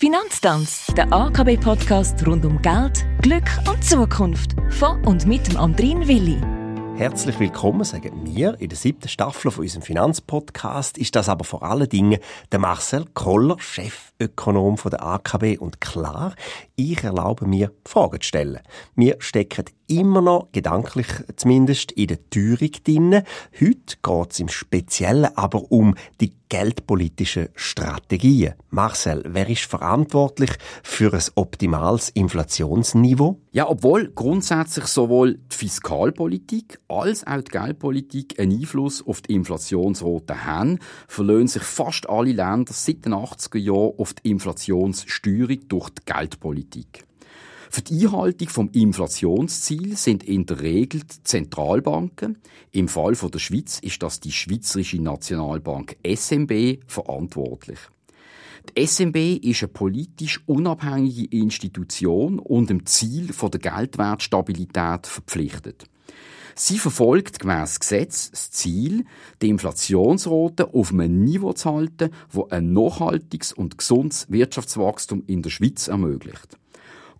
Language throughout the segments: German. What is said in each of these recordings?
Finanztanz, der AKB-Podcast rund um Geld, Glück und Zukunft. Von und mit dem Andrin Willi. Herzlich willkommen, sagen wir. In der siebten Staffel von unserem Finanzpodcast ist das aber vor allen Dingen der Marcel Koller, Chefökonom der AKB. Und klar, ich erlaube mir, Fragen zu stellen. Wir stecken immer noch, gedanklich zumindest, in der Teuerung drin. Heute geht es im Speziellen aber um die geldpolitischen Strategien. Marcel, wer ist verantwortlich für ein optimales Inflationsniveau? Ja, obwohl grundsätzlich sowohl die Fiskalpolitik als auch die Geldpolitik einen Einfluss auf die Inflationsrate haben, verlöhnen sich fast alle Länder seit den 80er Jahren auf die Inflationssteuerung durch die Geldpolitik. Für die Einhaltung vom Inflationsziel sind in der Regel die Zentralbanken, im Fall von der Schweiz ist das die Schweizerische Nationalbank SMB, verantwortlich. Die SMB ist eine politisch unabhängige Institution und dem Ziel von der Geldwertstabilität verpflichtet. Sie verfolgt gemäss Gesetz das Ziel, die Inflationsrate auf einem Niveau zu halten, wo ein nachhaltiges und gesundes Wirtschaftswachstum in der Schweiz ermöglicht.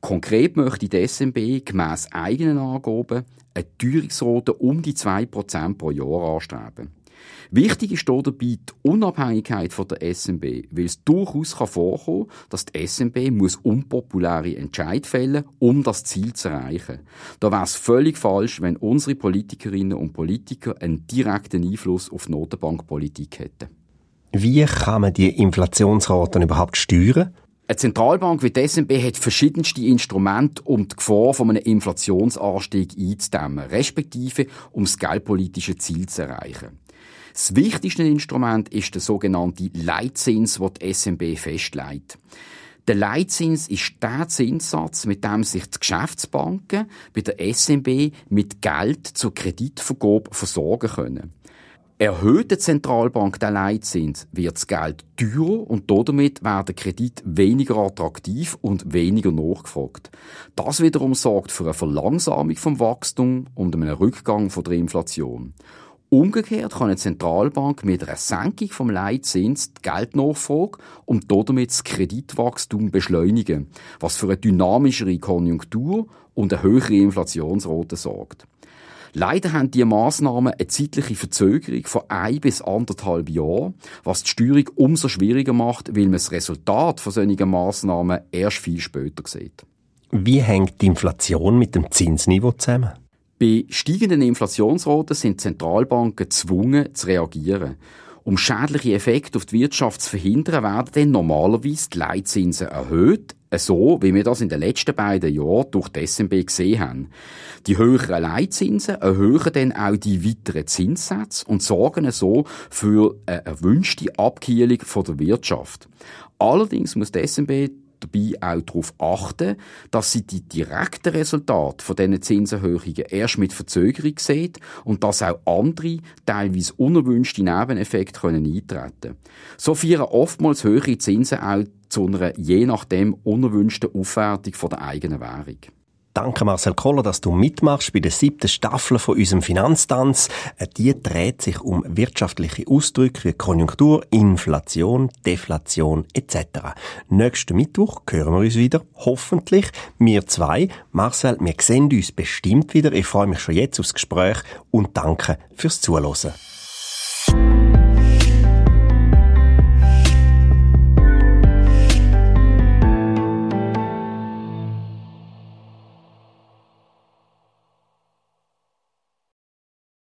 Konkret möchte die SMB gemäss eigenen Angaben eine Teuerungsrate um die 2% pro Jahr anstreben. Wichtig ist dabei die Unabhängigkeit von der SMB, weil es durchaus vorkommen kann, dass die SMB muss unpopuläre Entscheid fällen, um das Ziel zu erreichen. Da wäre es völlig falsch, wenn unsere Politikerinnen und Politiker einen direkten Einfluss auf die Notenbankpolitik hätten. Wie kann man die Inflationsraten überhaupt steuern? Eine Zentralbank wie die SNB hat verschiedenste Instrumente, um die Gefahr von einem Inflationsanstieg einzudämmen, respektive um das geldpolitische Ziel zu erreichen. Das wichtigste Instrument ist der sogenannte Leitzins, den die SNB festlegt. Der Leitzins ist der Zinssatz, mit dem sich die Geschäftsbanken bei der SNB mit Geld zur Kreditvergabe versorgen können. Erhöht die Zentralbank den Leitzins, wird das Geld teurer und damit werden Kredit weniger attraktiv und weniger nachgefragt. Das wiederum sorgt für eine Verlangsamung vom Wachstum und einen Rückgang von der Inflation. Umgekehrt kann eine Zentralbank mit einer Senkung vom Leitzins die Geldnachfrage und damit das Kreditwachstum beschleunigen, was für eine dynamischere Konjunktur und eine höhere Inflationsrate sorgt. Leider haben diese Massnahmen eine zeitliche Verzögerung von ein bis anderthalb Jahren, was die Steuerung umso schwieriger macht, weil man das Resultat von solchen Massnahmen erst viel später sieht. Wie hängt die Inflation mit dem Zinsniveau zusammen? Bei steigenden Inflationsraten sind Zentralbanken gezwungen zu reagieren. Um schädliche Effekte auf die Wirtschaft zu verhindern, werden dann normalerweise die Leitzinsen erhöht, so wie wir das in den letzten beiden Jahren durch die SMB gesehen haben. Die höheren Leitzinsen erhöhen dann auch die weiteren Zinssätze und sorgen so für eine erwünschte Abkühlung der Wirtschaft. Allerdings muss die SMB dabei auch darauf achten, dass sie die direkten Resultate von diesen Zinserhöhungen erst mit Verzögerung sieht und dass auch andere, teilweise unerwünschte Nebeneffekte können eintreten So führen oftmals höhere Zinsen auch zu einer je nachdem unerwünschten Aufwertung der eigenen Währung. Danke Marcel Koller, dass du mitmachst bei der siebten Staffel von unserem Finanztanz. Äh, die dreht sich um wirtschaftliche Ausdrücke wie Konjunktur, Inflation, Deflation etc. Nächsten Mittwoch hören wir uns wieder, hoffentlich. Wir zwei. Marcel, wir sehen uns bestimmt wieder. Ich freue mich schon jetzt aufs Gespräch und danke fürs Zuhören.